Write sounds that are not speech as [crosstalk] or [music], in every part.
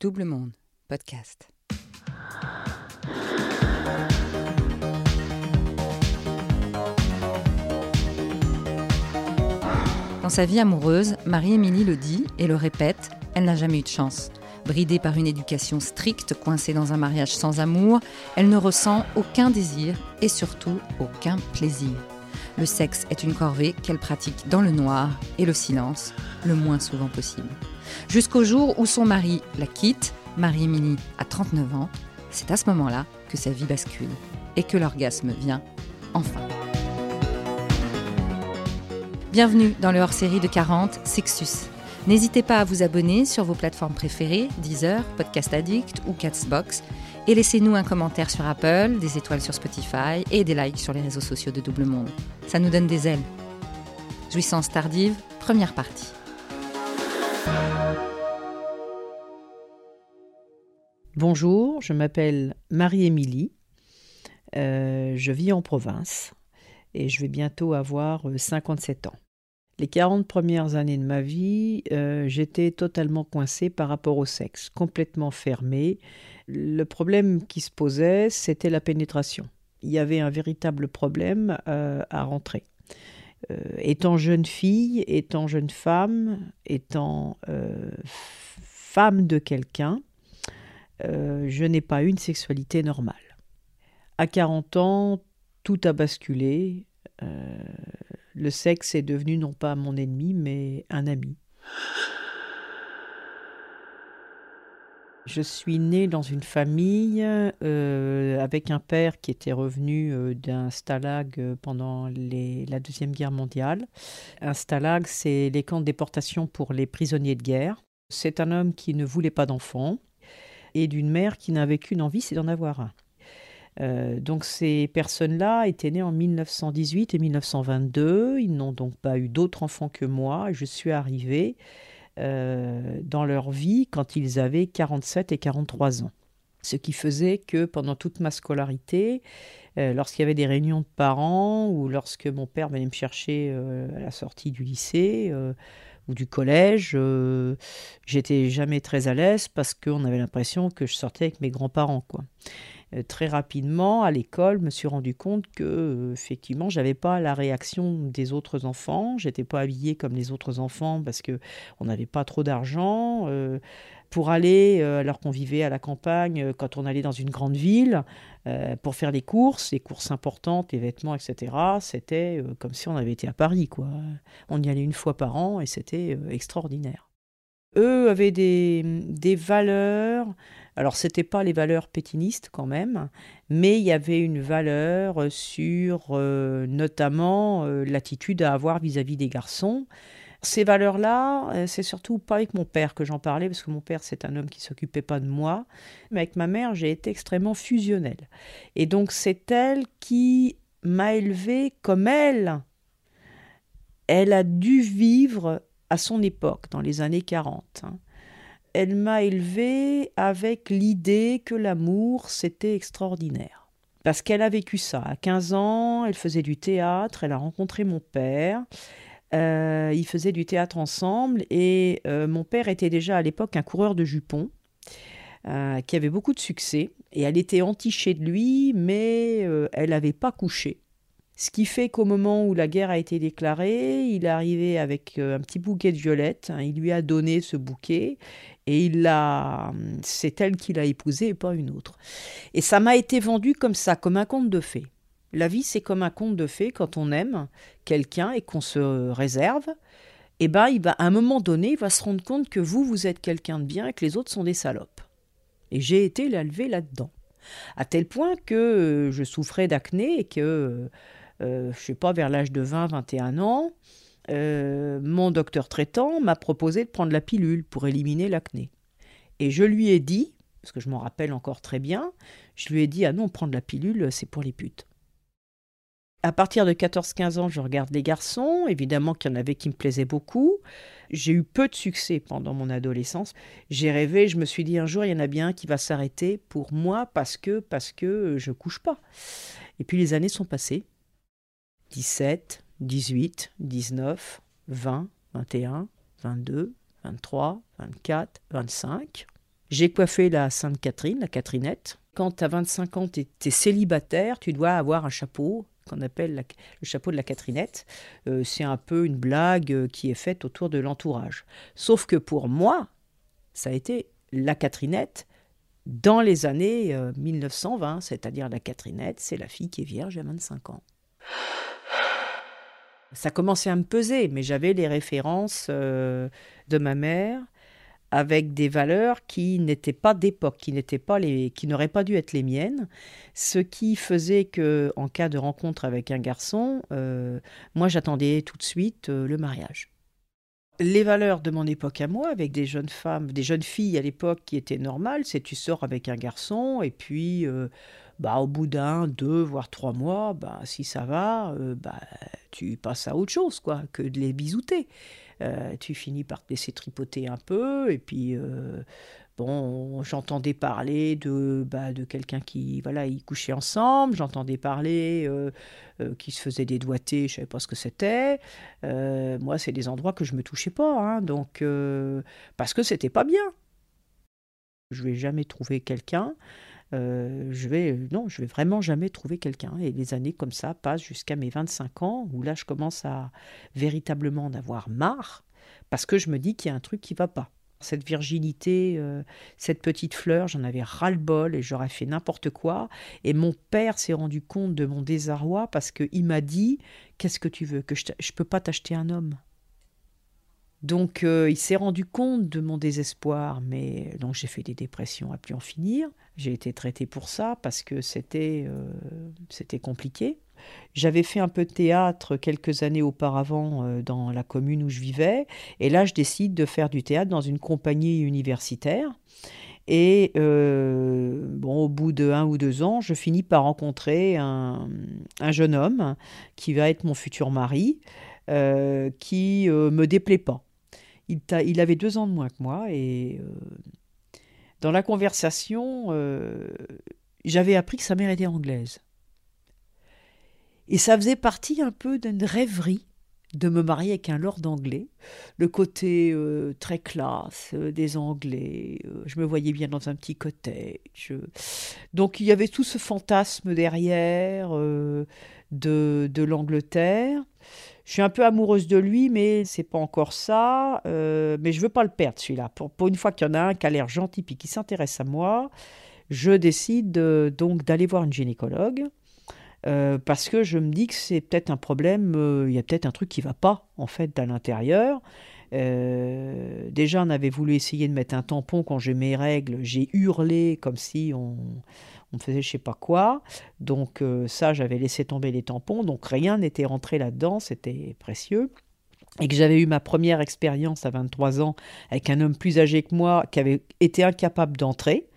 Double Monde, podcast. Dans sa vie amoureuse, Marie-Émilie le dit et le répète, elle n'a jamais eu de chance. Bridée par une éducation stricte, coincée dans un mariage sans amour, elle ne ressent aucun désir et surtout aucun plaisir. Le sexe est une corvée qu'elle pratique dans le noir et le silence, le moins souvent possible. Jusqu'au jour où son mari la quitte, Marie-Émilie a 39 ans, c'est à ce moment-là que sa vie bascule et que l'orgasme vient enfin. Bienvenue dans le hors-série de 40 Sexus. N'hésitez pas à vous abonner sur vos plateformes préférées, Deezer, Podcast Addict ou Catsbox, et laissez-nous un commentaire sur Apple, des étoiles sur Spotify et des likes sur les réseaux sociaux de Double Monde. Ça nous donne des ailes. Jouissance tardive, première partie. Bonjour, je m'appelle Marie-Émilie. Euh, je vis en province et je vais bientôt avoir 57 ans. Les 40 premières années de ma vie, euh, j'étais totalement coincée par rapport au sexe, complètement fermée. Le problème qui se posait, c'était la pénétration. Il y avait un véritable problème euh, à rentrer. Euh, étant jeune fille, étant jeune femme, étant femme de quelqu'un, je n'ai pas une sexualité normale. À 40 ans, tout a basculé le sexe est devenu non pas mon ennemi, mais un ami. Je suis née dans une famille euh, avec un père qui était revenu euh, d'un stalag pendant la Deuxième Guerre mondiale. Un stalag, c'est les camps de déportation pour les prisonniers de guerre. C'est un homme qui ne voulait pas d'enfants et d'une mère qui n'avait qu'une envie, c'est d'en avoir un. Euh, donc ces personnes-là étaient nées en 1918 et 1922. Ils n'ont donc pas eu d'autres enfants que moi. Je suis arrivée euh, dans leur vie quand ils avaient 47 et 43 ans. Ce qui faisait que pendant toute ma scolarité, euh, lorsqu'il y avait des réunions de parents ou lorsque mon père venait me chercher à la sortie du lycée, ou du collège, j'étais jamais très à l'aise parce qu'on avait l'impression que je sortais avec mes grands-parents. Euh, très rapidement à l'école, me suis rendu compte que euh, effectivement, j'avais pas la réaction des autres enfants. J'étais pas habillée comme les autres enfants parce que on n'avait pas trop d'argent. Euh, pour aller, alors qu'on vivait à la campagne, quand on allait dans une grande ville, pour faire les courses, les courses importantes, les vêtements, etc., c'était comme si on avait été à Paris. quoi. On y allait une fois par an et c'était extraordinaire. Eux avaient des, des valeurs, alors, ce n'était pas les valeurs pétinistes quand même, mais il y avait une valeur sur euh, notamment euh, l'attitude à avoir vis-à-vis des garçons. Ces valeurs-là, euh, c'est surtout pas avec mon père que j'en parlais, parce que mon père, c'est un homme qui s'occupait pas de moi. Mais avec ma mère, j'ai été extrêmement fusionnelle. Et donc, c'est elle qui m'a élevée comme elle. Elle a dû vivre à son époque, dans les années 40 elle m'a élevée avec l'idée que l'amour, c'était extraordinaire. Parce qu'elle a vécu ça. À 15 ans, elle faisait du théâtre, elle a rencontré mon père. Euh, ils faisaient du théâtre ensemble et euh, mon père était déjà à l'époque un coureur de jupons euh, qui avait beaucoup de succès et elle était entichée de lui mais elle n'avait pas couché. Ce qui fait qu'au moment où la guerre a été déclarée, il est arrivé avec euh, un petit bouquet de violettes. Hein. il lui a donné ce bouquet et il l'a, c'est elle qui l'a épousé et pas une autre. Et ça m'a été vendu comme ça, comme un conte de fées. La vie, c'est comme un conte de fées quand on aime quelqu'un et qu'on se réserve. Eh ben, il va, à un moment donné, il va se rendre compte que vous, vous êtes quelqu'un de bien et que les autres sont des salopes. Et j'ai été l'élevé là-dedans. À tel point que euh, je souffrais d'acné et que je sais pas, vers l'âge de 20-21 ans, euh, mon docteur traitant m'a proposé de prendre la pilule pour éliminer l'acné. Et je lui ai dit, parce que je m'en rappelle encore très bien, je lui ai dit Ah non, prendre la pilule, c'est pour les putes. À partir de 14-15 ans, je regarde les garçons. Évidemment qu'il y en avait qui me plaisaient beaucoup. J'ai eu peu de succès pendant mon adolescence. J'ai rêvé, je me suis dit un jour, il y en a bien qui va s'arrêter pour moi parce que, parce que je couche pas. Et puis les années sont passées. 17, 18, 19, 20, 21, 22, 23, 24, 25. J'ai coiffé la Sainte Catherine, la Catherinette. Quand tu as 25 ans, tu es, célibataire, tu dois avoir un chapeau qu'on appelle le chapeau de la Catherinette. Euh, c'est un peu une blague euh, qui est faite autour de l'entourage. Sauf que pour moi, ça a été la Catherinette dans les années 1920, euh, c'est-à-dire la Catherinette, c'est la fille qui est vierge à 25 ans. Ça commençait à me peser, mais j'avais les références de ma mère, avec des valeurs qui n'étaient pas d'époque, qui n'étaient pas les, qui n'auraient pas dû être les miennes, ce qui faisait que, en cas de rencontre avec un garçon, euh, moi j'attendais tout de suite euh, le mariage. Les valeurs de mon époque à moi, avec des jeunes femmes, des jeunes filles à l'époque qui étaient normales, c'est tu sors avec un garçon et puis euh, bah, au bout d'un, deux, voire trois mois, bah, si ça va, bah, tu passes à autre chose quoi, que de les bisouter. Euh, tu finis par te laisser tripoter un peu, et puis euh, bon, j'entendais parler de, bah, de quelqu'un qui, voilà, ils couchaient ensemble, j'entendais parler euh, qui se faisait des doigtés, je savais pas ce que c'était. moi, c'est des endroits que je me touchais pas, hein, donc parce que c'était pas bien. Je vais jamais trouver quelqu'un. Je vais non, je vais vraiment jamais trouver quelqu'un. Et les années comme ça passent jusqu'à mes 25 ans, où là je commence à véritablement en avoir marre, parce que je me dis qu'il y a un truc qui va pas. Cette virginité, euh, cette petite fleur, j'en avais ras-le-bol et j'aurais fait n'importe quoi. Et mon père s'est rendu compte de mon désarroi parce qu'il m'a dit Qu'est-ce que tu veux? Que je ne peux pas t'acheter un homme. Donc euh, il s'est rendu compte de mon désespoir, mais donc j'ai fait des dépressions à plus en finir. J'ai été traitée pour ça parce que c'était euh, c'était compliqué. J'avais fait un peu de théâtre quelques années auparavant euh, dans la commune où je vivais, et là je décide de faire du théâtre dans une compagnie universitaire. Et bon, au bout de un ou deux ans, je finis par rencontrer un, un jeune homme qui va être mon futur mari, qui me déplaît pas il, avait deux ans de moins que moi et euh, dans la conversation, euh, j'avais appris que sa mère était anglaise. Et ça faisait partie un peu d'une rêverie de me marier avec un lord anglais. Le côté euh, très classe des Anglais, je me voyais bien dans un petit cottage. Donc il y avait tout ce fantasme derrière de, de l'Angleterre. Je suis un peu amoureuse de lui, mais c'est pas encore ça. Euh, mais je veux pas le perdre, celui-là. Pour, une fois qu'il y en a un qui a l'air gentil et qui s'intéresse à moi, je décide euh, donc d'aller voir une gynécologue. Euh, parce que je me dis que c'est peut-être un problème, il y a peut-être un truc qui va pas en fait à l'intérieur. Déjà, on avait voulu essayer de mettre un tampon quand j'ai mes règles. J'ai hurlé comme si on, faisait je sais pas quoi. Donc euh, ça, j'avais laissé tomber les tampons, donc rien n'était rentré là-dedans, c'était précieux. Et que j'avais eu ma première expérience à 23 ans avec un homme plus âgé que moi qui avait été incapable d'entrer.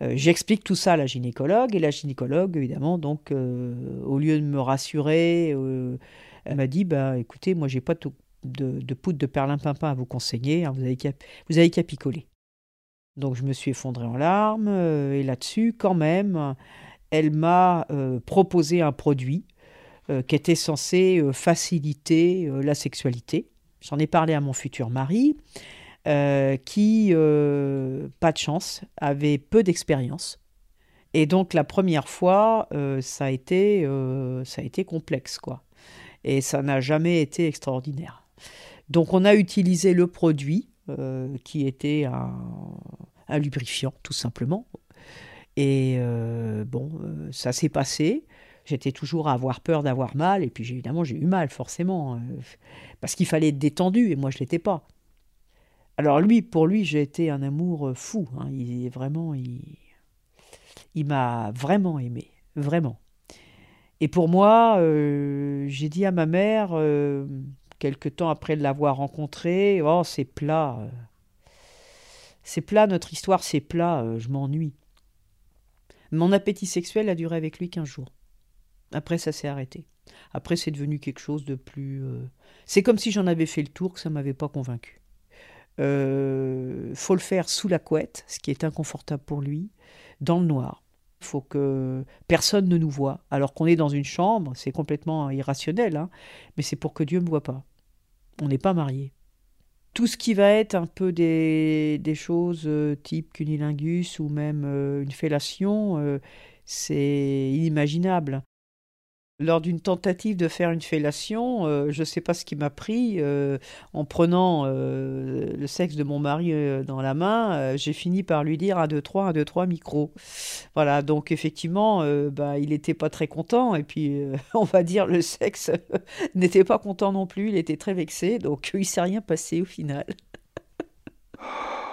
Euh, j'explique tout ça à la gynécologue et la gynécologue, évidemment, donc euh, au lieu de me rassurer, elle m'a dit bah écoutez, moi j'ai pas de, de, poudre de perlimpinpin à vous conseiller, hein, vous avez qu'à picoler. Donc je me suis effondrée en larmes euh, et là-dessus, quand même, elle m'a euh, proposé un produit euh, qui était censé faciliter la sexualité. J'en ai parlé à mon futur mari, qui, pas de chance, avait peu d'expérience. Et donc la première fois, ça, a été, ça a été complexe, quoi. Et ça n'a jamais été extraordinaire. Donc on a utilisé le produit euh, qui était un, lubrifiant, tout simplement. Et euh, bon, euh, ça s'est passé. J'étais toujours à avoir peur d'avoir mal, et puis évidemment j'ai eu mal, forcément, parce qu'il fallait être détendu, et moi je l'étais pas. Alors lui, pour lui, j'ai été un amour fou. Hein. Il vraiment, il m'a vraiment aimé, vraiment. Et pour moi, j'ai dit à ma mère, quelque temps après l'avoir rencontré, oh, c'est plat. Euh. C'est plat, notre histoire, c'est plat, euh, je m'ennuie. Mon appétit sexuel a duré avec lui 15 jours. Après, ça s'est arrêté. Après, c'est devenu quelque chose de plus. Euh, c'est comme si j'en avais fait le tour, que ça ne m'avait pas convaincu. Euh, faut le faire sous la couette, ce qui est inconfortable pour lui, dans le noir. Il faut que personne ne nous voit. Alors qu'on est dans une chambre, c'est complètement irrationnel, hein, mais c'est pour que Dieu ne me voit pas. On n'est pas mariés. tout ce qui va être un peu des, des choses euh, type cunilingus ou même euh, une fellation, euh, c'est inimaginable. Lors d'une tentative de faire une fellation, euh, je ne sais pas ce qui m'a pris, euh, en prenant euh, le sexe de mon mari dans la main, j'ai fini par lui dire 1, 2, 3, 1, 2, 3, micro. Voilà, donc effectivement, bah, il n'était pas très content, et puis [laughs] on va dire le sexe [laughs] n'était pas content non plus, il était très vexé, donc il ne s'est rien passé au final. [laughs]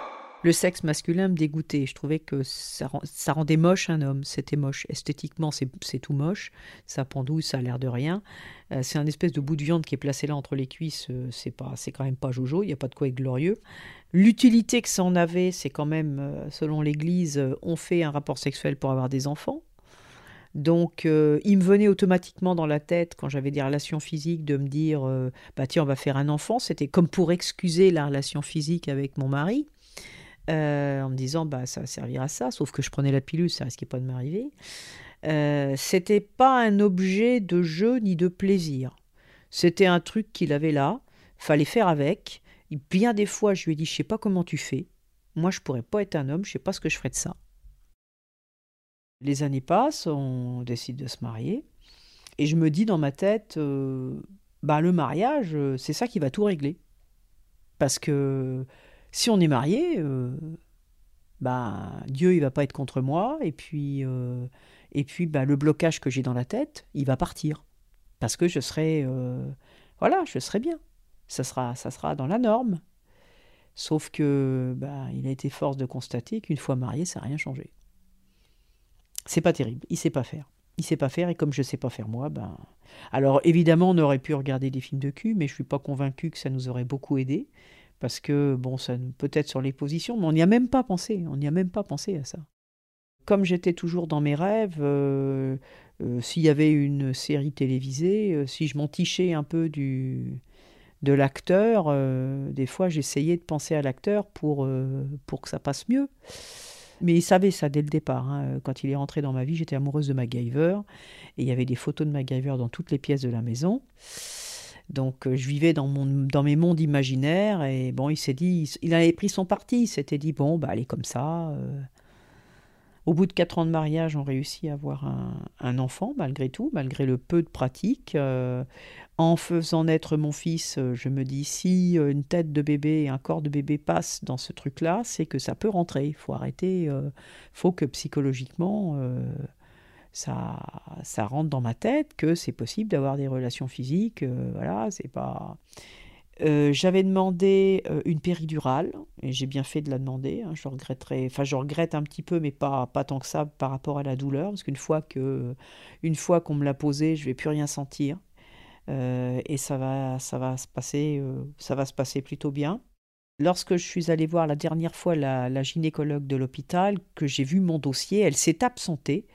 Le sexe masculin me dégoûtait. Je trouvais que ça, rendait moche un homme. C'était moche. Esthétiquement, c'est tout moche. Ça pendouille, ça a l'air de rien. Euh, c'est un espèce de bout de viande qui est placé là entre les cuisses. Euh, c'est pas, c'est quand même pas jojo. Il n'y a pas de quoi être glorieux. L'utilité que ça en avait, c'est quand même, euh, selon l'Église, on fait un rapport sexuel pour avoir des enfants. Donc, il me venait automatiquement dans la tête, quand j'avais des relations physiques, de me dire bah tiens, on va faire un enfant. C'était comme pour excuser la relation physique avec mon mari. Euh, en me disant bah ça va servir à ça, sauf que je prenais la pilule, ça risquait pas de m'arriver. Euh, c'était pas un objet de jeu ni de plaisir. C'était un truc qu'il avait là, fallait faire avec. bien des fois, je lui ai dit, je sais pas comment tu fais. Moi, je pourrais pas être un homme, je sais pas ce que je ferais de ça. Les années passent, on décide de se marier, et je me dis dans ma tête, euh, bah le mariage, c'est ça qui va tout régler, parce que si on est marié, euh, bah, Dieu il va pas être contre moi et puis euh, et puis bah, le blocage que j'ai dans la tête, il va partir parce que je serai euh, voilà, je serai bien. Ça sera ça sera dans la norme. Sauf que bah, il a été force de constater qu'une fois marié, ça n'a rien changé. C'est pas terrible, il sait pas faire. Il sait pas faire et comme je sais pas faire moi, ben alors évidemment on aurait pu regarder des films de cul, mais je suis pas convaincu que ça nous aurait beaucoup aidé parce que, bon, ça peut-être sur les positions, mais on n'y a même pas pensé, on n'y a même pas pensé à ça. Comme j'étais toujours dans mes rêves, euh, euh, s'il y avait une série télévisée, euh, si je m'en tichais un peu du, de l'acteur, des fois j'essayais de penser à l'acteur pour, pour que ça passe mieux. Mais il savait ça dès le départ. Hein. Quand il est rentré dans ma vie, j'étais amoureuse de MacGyver. Et il y avait des photos de MacGyver dans toutes les pièces de la maison. Donc euh, je vivais dans, mon, dans mes mondes imaginaires et bon, il s'est dit, il avait pris son parti, il s'était dit, bon, bah, comme ça. Euh. Au bout de quatre ans de mariage, on réussit à avoir un, enfant, malgré tout, malgré le peu de pratique. Euh. en faisant naître mon fils, je me dis, si une tête de bébé et un corps de bébé passent dans ce truc-là, c'est que ça peut rentrer. Il faut arrêter, il faut que psychologiquement ça, ça rentre dans ma tête que c'est possible d'avoir des relations physiques. Euh, voilà, c'est pas. Euh, j'avais demandé euh, une péridurale et j'ai bien fait de la demander. Hein, je regretterai, enfin je regrette un petit peu, mais pas, pas tant que ça par rapport à la douleur, parce qu'une fois que, une fois qu'on me l'a posée, je vais plus rien sentir et ça va, ça va se passer, ça va se passer plutôt bien. Lorsque je suis allée voir la dernière fois la, la gynécologue de l'hôpital, que j'ai vu mon dossier, elle s'est absentée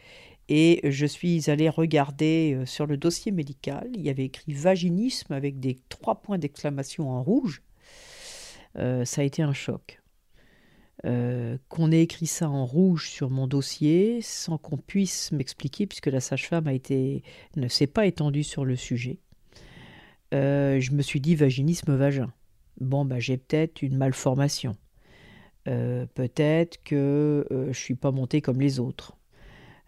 et je suis allée regarder euh, sur le dossier médical, il y avait écrit vaginisme avec des trois points d'exclamation en rouge. Euh, ça a été un choc. Euh, qu'on ait écrit ça en rouge sur mon dossier sans qu'on puisse m'expliquer, puisque la sage-femme a été, ne s'est pas étendue sur le sujet. je me suis dit vaginisme vagin. Bon, bah, j'ai peut-être une malformation. peut-être que je suis pas montée comme les autres.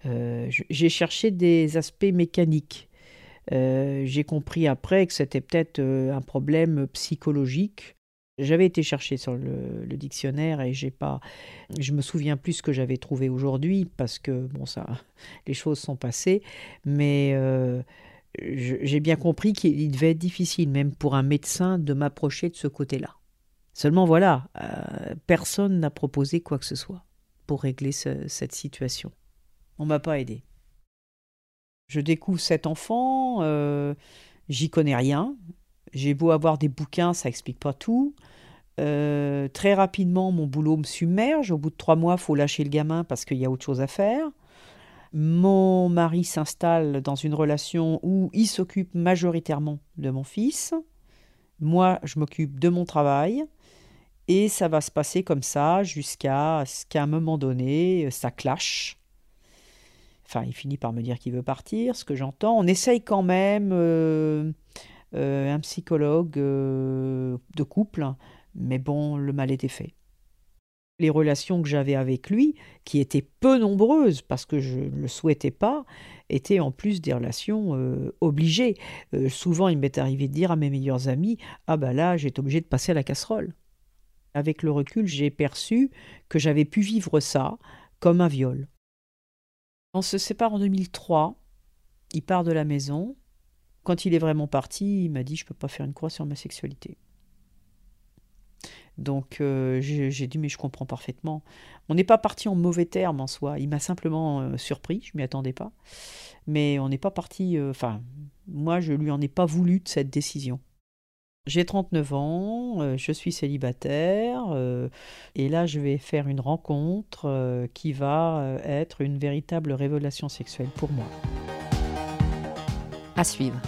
Euh, j'ai cherché des aspects mécaniques. Euh, j'ai compris après que c'était peut-être euh, un problème psychologique. J'avais été chercher sur le, dictionnaire et j'ai pas, je me souviens plus ce que j'avais trouvé aujourd'hui parce que bon ça, [laughs] les choses sont passées, mais j'ai bien compris qu'il devait être difficile même pour un médecin de m'approcher de ce côté-là. Seulement voilà, personne n'a proposé quoi que ce soit pour régler cette situation. On m'a pas aidé. Je découvre cet enfant, euh, j'y connais rien. J'ai beau avoir des bouquins, ça explique pas tout. Euh, très rapidement, mon boulot me submerge. Au bout de trois mois, faut lâcher le gamin parce qu'il y a autre chose à faire. Mon mari s'installe dans une relation où il s'occupe majoritairement de mon fils. Moi, je m'occupe de mon travail. Et ça va se passer comme ça jusqu'à ce qu'à un moment donné, ça clash. Enfin, il finit par me dire qu'il veut partir, ce que j'entends. On essaye quand même, euh, euh, un psychologue euh, de couple Mais bon, le mal était fait. Les relations que j'avais avec lui, qui étaient peu nombreuses parce que je ne le souhaitais pas, étaient en plus des relations obligées. Souvent, il m'est arrivé de dire à mes meilleurs amis Ah ben là, j'ai été obligé de passer à la casserole. Avec le recul, j'ai perçu que j'avais pu vivre ça comme un viol. On se sépare en 2003. Il part de la maison. Quand il est vraiment parti, il m'a dit Je ne peux pas faire une croix sur ma sexualité. Donc euh, j'ai dit mais je comprends parfaitement. On n'est pas parti en mauvais termes en soi. Il m'a simplement euh, surpris, je m'y attendais pas. Mais on n'est pas parti. Euh, enfin, moi je lui en ai pas voulu de cette décision. J'ai 39 ans, je suis célibataire, et là je vais faire une rencontre qui va être une véritable révélation sexuelle pour moi. À suivre.